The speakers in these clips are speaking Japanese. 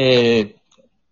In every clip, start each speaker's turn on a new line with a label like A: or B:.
A: えー、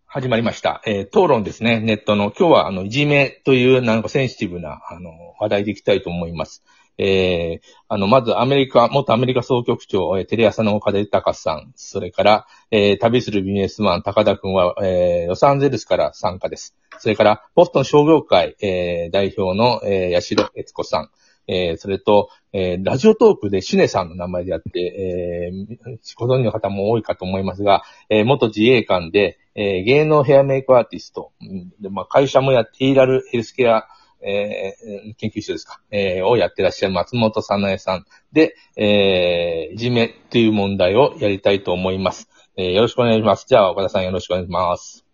A: 始まりました。えー、討論ですね、ネットの。今日は、あの、いじめという、なんかセンシティブな、あの、話題でいきたいと思います。えー、あの、まずアメリカ、元アメリカ総局長、えーテレ朝の岡田隆さん、それから、えー、旅するビジネスマン、高田くんは、えー、ロサンゼルスから参加です。それから、ボストン商業会、えー、代表の、えー、八代悦子さん、えー、それと、えー、ラジオトークでシュネさんの名前であって、えー、ご存知の方も多いかと思いますが、えー、元自衛官で、えー、芸能ヘアメイクアーティスト、でまあ、会社もやって、イーラルヘルスケア、えー、研究所ですか、えー、をやってらっしゃる松本さなえさんで、えー、いじめという問題をやりたいと思います。えー、よろしくお願いします。じゃあ、岡田さんよろしくお願いします。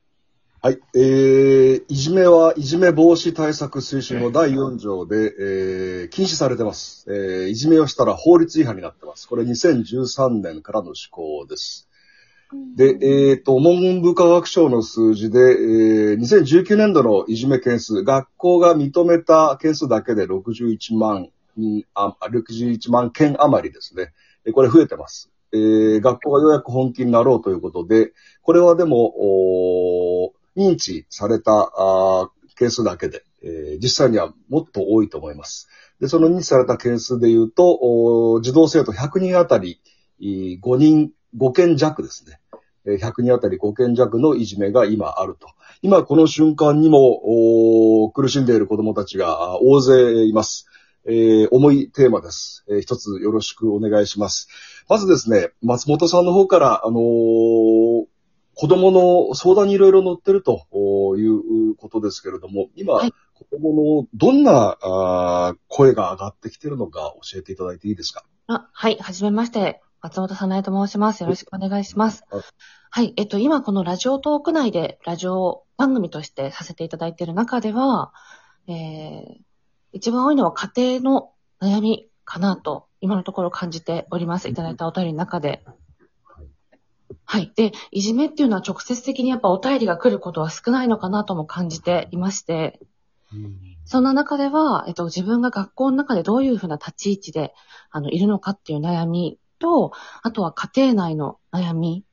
B: はい。えー、いじめはいじめ防止対策推進の第4条で、えー、禁止されてます。えー、いじめをしたら法律違反になってます。これ2013年からの施行です。で、えっ、と、文部科学省の数字で、えー、2019年度のいじめ件数、学校が認めた件数だけで61万人、あ61万件余りですね。えーこれ増えてます。えー、学校がようやく本気になろうということで、これはでも、おー認知されたあー件数だけで、えー実際にはもっと多いと思います。で、その認知された件数で言うと、お児童生徒100人あたり5人、5件弱ですね。100人あたり5件弱のいじめが今あると。今この瞬間にもお苦しんでいる子供たちが大勢います。えー重いテーマです。えー一つよろしくお願いします。まずですね、松本さんの方から、あのー子供の相談にいろいろ載ってるということですけれども、今、
C: はい
B: 子供のどんなあー声が上がってきてるのか教えていただいていいですか？
C: あ、はい、はじめまして。松本さなえと申します。よろしくお願いします
B: はい。
C: はい、えっと、今このラジオトーク内でラジオ番組としてさせていただいている中では、えー、一番多いのは家庭の悩みかなと、今のところ感じております。いただいたお便りの中で。はい。で、いじめっていうのは直接的にやっぱお便りが来ることは少ないのかなとも感じていまして、そんな中では、えっと、自分が学校の中でどういうふうな立ち位置で、あの、いるのかっていう悩みと、あとは家庭内の悩み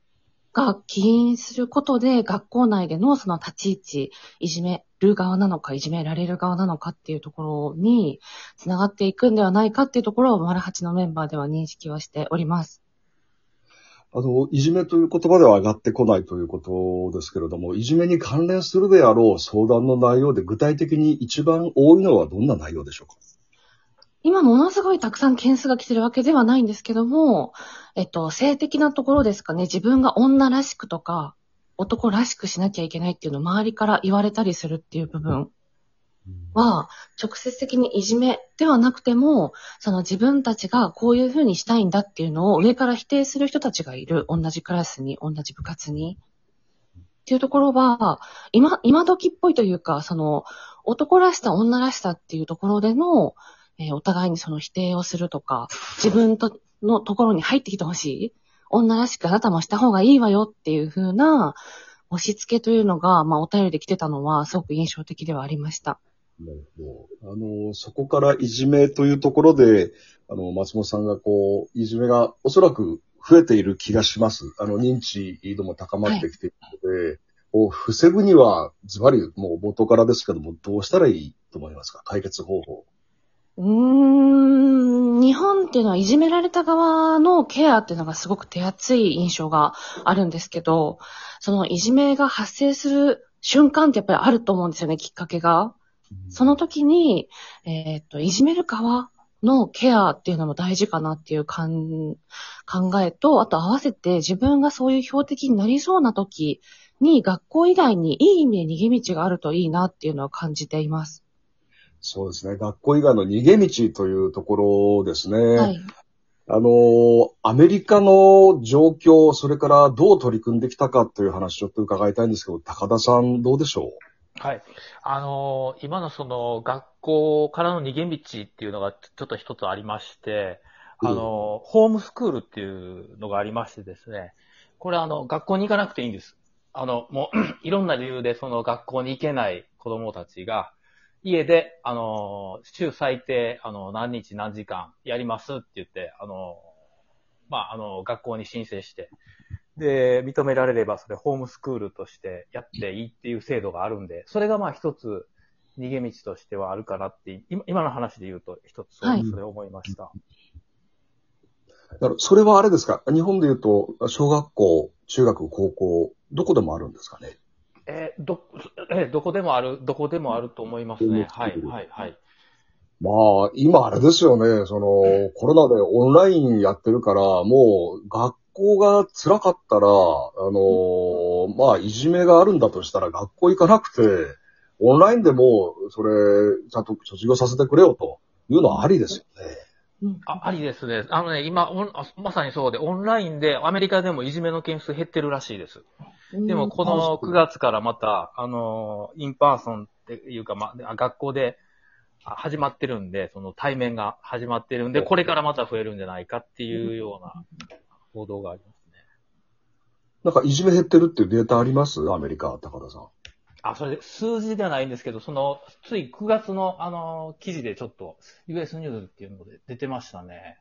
C: が起因することで、学校内でのその立ち位置、いじめる側なのか、いじめられる側なのかっていうところに、つながっていくんではないかっていうところを、マルハチのメンバーでは認識はしております。
B: あの、いじめという言葉では上がってこないということですけれども、いじめに関連するであろう相談の内容で具体的に一番多いのはどんな内容でしょうか？
C: 今ものすごいたくさん件数が来てるわけではないんですけども、えっと、性的なところですかね、自分が女らしくとか、男らしくしなきゃいけないっていうのを周りから言われたりするっていう部分。は、直接的にいじめではなくても、その自分たちがこういうふうにしたいんだっていうのを上から否定する人たちがいる。同じクラスに、同じ部活に。っていうところは、今、今時っぽいというか、その、男らしさ、女らしさっていうところでの、えーお互いにその否定をするとか、自分とのところに入ってきてほしい。女らしくあなたもした方がいいわよっていう風な押し付けというのが、まあお便りで来てたのはすごく印象的ではありました。
B: なるほど。あの、そこからいじめというところで、あの、松本さんがこう、いじめがおそらく増えている気がします。あの、認知度も高まってきているので、こう防ぐには、ズバリもう冒頭からですけども、どうしたらいいと思いますか？解決方法。
C: うーん、日本っていうのはいじめられた側のケアっていうのがすごく手厚い印象があるんですけど、そのいじめが発生する瞬間ってやっぱりあると思うんですよね、きっかけが。その時に、えーっと、いじめる側のケアっていうのも大事かなっていうかん考えと、あと合わせて自分がそういう標的になりそうな時に学校以外にいい意味で逃げ道があるといいなっていうのは感じています。
B: そうですね。学校以外の逃げ道というところですね。
C: はい。
B: あの、アメリカの状況、それからどう取り組んできたかという話ちょっと伺いたいんですけど、高田さんどうでしょ
D: はい。あのー今のその学校からの逃げ道っていうのがちょっと一つありまして、あのーホームスクールっていうのがありましてですね、これあの、学校に行かなくていいんです。あの、もう、いろんな理由でその学校に行けない子供たちが、家で、あのー週最低、あの、何日何時間やりますって言って、あのーまあ、あの、学校に申請して、で、認められればそれホームスクールとしてやっていいっていう制度があるんで、それがまあ一つ逃げ道としてはあるかなって、今今の話で言うと一つそう、
C: はい
D: それ思いました。
B: だからそれはあれですか？日本で言うと、小学校、中学、高校、どこでもあるんですかね？
D: えーど、えーどこでもある、どこでもあると思いますね。はい、はい、はい。
B: まあ、今あれですよね、その、コロナでオンラインやってるから、もう、学校が辛かったら、あのまあ、いじめがあるんだとしたら、学校行かなくて、オンラインでも、それ、ちゃんと卒業させてくれよというのはありですよね。
C: うん
D: あ、ありですね。あのね、今、オンあまさにそうで、オンラインでアメリカでもいじめの件数減ってるらしいです。でも、この9月からまた、あの、 in person っていうか、まあ、学校であ始まってるんで、その対面が始まってるんで、これからまた増えるんじゃないかっていうような報道がありますね。
B: なんか、いじめ減ってるっていうデータあります？アメリカ、高田さん。
D: あ、それで数字ではないんですけど、その、つい9月の、あの、記事でちょっと、US ニュースっていうので出てましたね。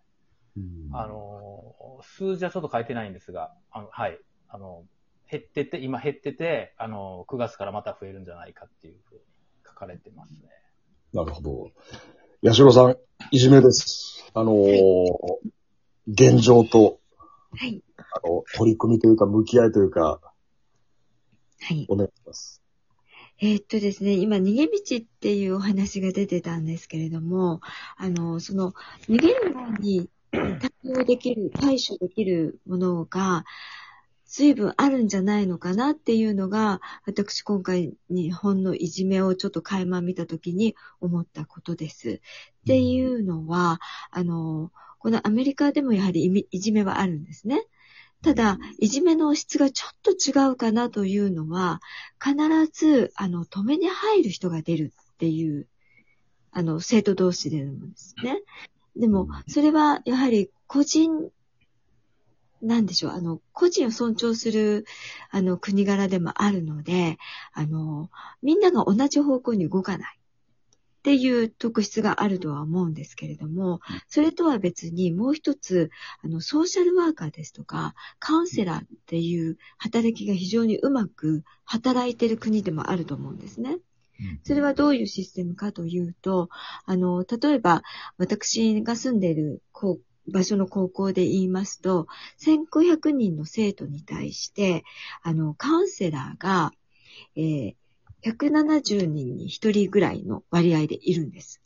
D: あの、数字はちょっと書いてないんですが、あの、はい。あの、減ってて、今減ってて、あの、9月からまた増えるんじゃないかっていうふうに書かれてますね。
B: なるほど。八代さん、いじめです。あのー現状と、
E: はい。
B: あの、取り組みというか、向き合いというか、
E: はい。
B: お願いします。
E: えーっとですね、今、逃げ道っていうお話が出てたんですけれども、あの、その、逃げる前に対応できる、対処できるものが、随分あるんじゃないのかなっていうのが、私今回日本のいじめをちょっと垣間見たときに思ったことです。っていうのは、あの、このアメリカでもやはりいじめはあるんですね。ただ、いじめの質がちょっと違うかなというのは、必ず、あの、止めに入る人が出るっていう、あの、生徒同士でのもですね。でも、それは、やはり、個人、なんでしょう、あの、個人を尊重する、あの、国柄でもあるので、あの、みんなが同じ方向に動かない。っていう特質があるとは思うんですけれども、それとは別にもう一つ、あの、ソーシャルワーカーですとか、カウンセラーっていう働きが非常にうまく働いている国でもあると思うんですね。それはどういうシステムかというと、あの、例えば、私が住んでいる高場所の高校で言いますと、1500人の生徒に対して、あの、カウンセラーが、えー170人に1人ぐらいの割合でいるんです。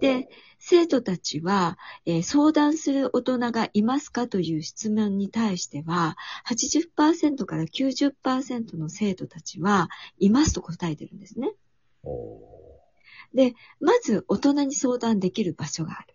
E: で、生徒たちは、えー相談する大人がいますかという質問に対しては、80%から90%の生徒たちはいますと答えてるんですね。で、まず大人に相談できる場所がある。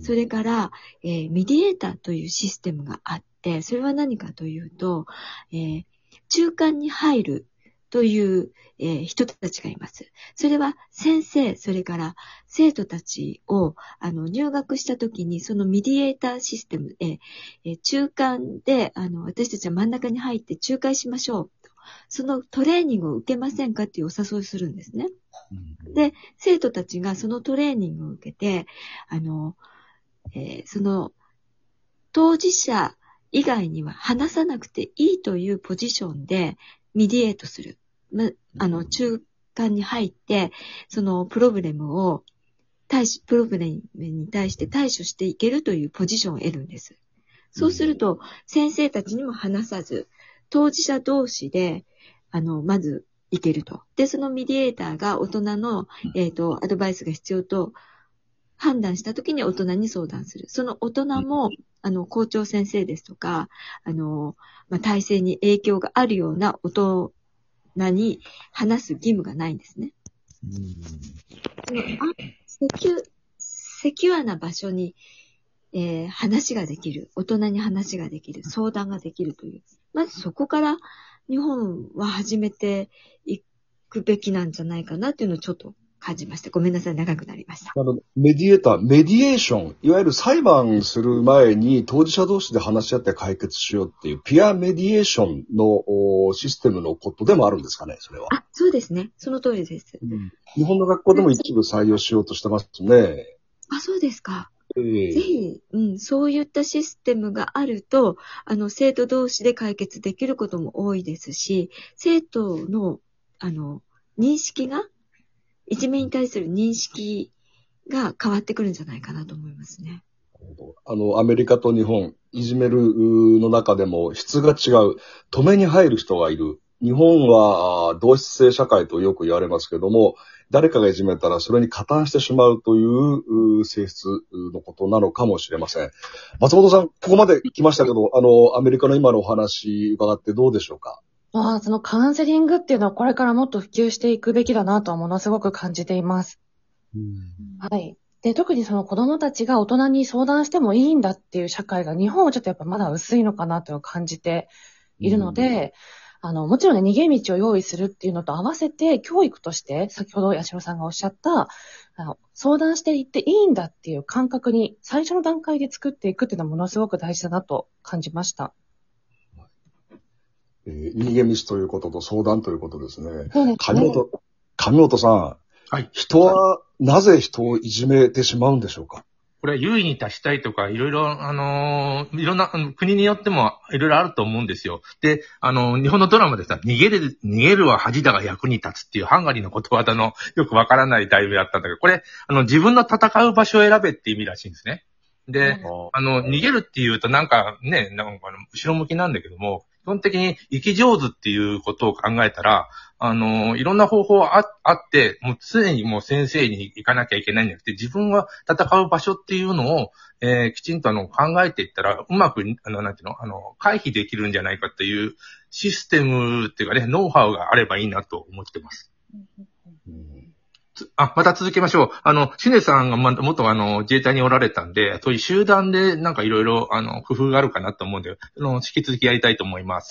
E: それから、えーミディエーターというシステムがあって、それは何かというと、えー中間に入るという、えー人たちがいます。それは先生、それから生徒たちをあの入学したときに、そのミディエーターシステムで、えー中間であの私たちは真ん中に入って仲介しましょうと。そのトレーニングを受けませんかっていうお誘いをするんですね。で、生徒たちがそのトレーニングを受けて、あの、えーその、当事者以外には話さなくていいというポジションで mediate する。ま、あの、中間に入って、その problem を、対処、 problem に対して対処していけるというポジションを得るんです。そうすると、先生たちにも話さず、当事者同士で、あの、まず、いけると。で、その mediator が大人の、えっ、と、アドバイスが必要と判断したときに大人に相談する。その大人も、あの、校長先生ですとか、あの、まあ、体制に影響があるような大人に話す義務がないんですね。そのあセキュ、セキュアな場所に、えー話ができる。大人に話ができる。相談ができるという。まずそこから日本は始めていくべきなんじゃないかなっていうのをちょっと感じました。ごめんなさい。長くなりました。
B: あの、メディエーター、メディエーション、いわゆる裁判する前に当事者同士で話し合って解決しようっていう、ピアメディエーションのおシステムのことでもあるんですかね、それは。
E: あ、そうですね。その通りです。
B: 日本の学校でも一部採用しようとしてますね。
E: あ、そうですか。
B: え
E: ぜひ、うん、そういったシステムがあると、あの、生徒同士で解決できることも多いですし、生徒の、あの、認識が、いじめに対する認識が変わってくるんじゃないかなと思いますね。
B: あの、アメリカと日本、いじめるの中でも質が違う、止めに入る人がいる。日本は同質性社会とよく言われますけども、誰かがいじめたらそれに加担してしまうという性質のことなのかもしれません。松本さん、ここまで来ましたけど、あの、アメリカの今のお話伺ってどうでしょうか？
C: まあ、そのカウンセリングっていうのはこれからもっと普及していくべきだなとはものすごく感じています。はい。で、特にその子供たちが大人に相談してもいいんだっていう社会が日本はちょっとやっぱまだ薄いのかなと感じているので、あの、もちろんね、逃げ道を用意するっていうのと合わせて、教育として、先ほど八代さんがおっしゃった、あの相談していっていいんだっていう感覚に最初の段階で作っていくっていうのはものすごく大事だなと感じました。
B: えー逃げ道ということと相談ということですね。
C: そうです
B: 上本、上本さん。
A: はい
B: 人はなぜ人をいじめてしまうんでしょうか？
A: これは優位に達したいとか、いろいろ、あのーいろんな、あの国によってもいろいろあると思うんですよ。で、あの日本のドラマでさ、逃げる、逃げるは恥だが役に立つっていうハンガリーのことわざのよくわからない題名だったんだけど、これ、あの、自分の戦う場所を選べって意味らしいんですね。で、あの、逃げるっていうとなんかね、なんかあの後ろ向きなんだけども、基本的に生き上手っていうことを考えたら、あの、いろんな方法ああって、もう常にもう先生に行かなきゃいけないんじゃなくて、自分が戦う場所っていうのを、えーきちんとあの考えていったら、うまく、あの、なんていうの、あの、回避できるんじゃないかっていうシステムっていうかね、ノウハウがあればいいなと思ってます。つあ、また続けましょう。あの、シネさんがま元あの、自衛隊におられたんで、そういう集団でなんかいろいろ、あの、工夫があるかなと思うんで、あの、引き続きやりたいと思います。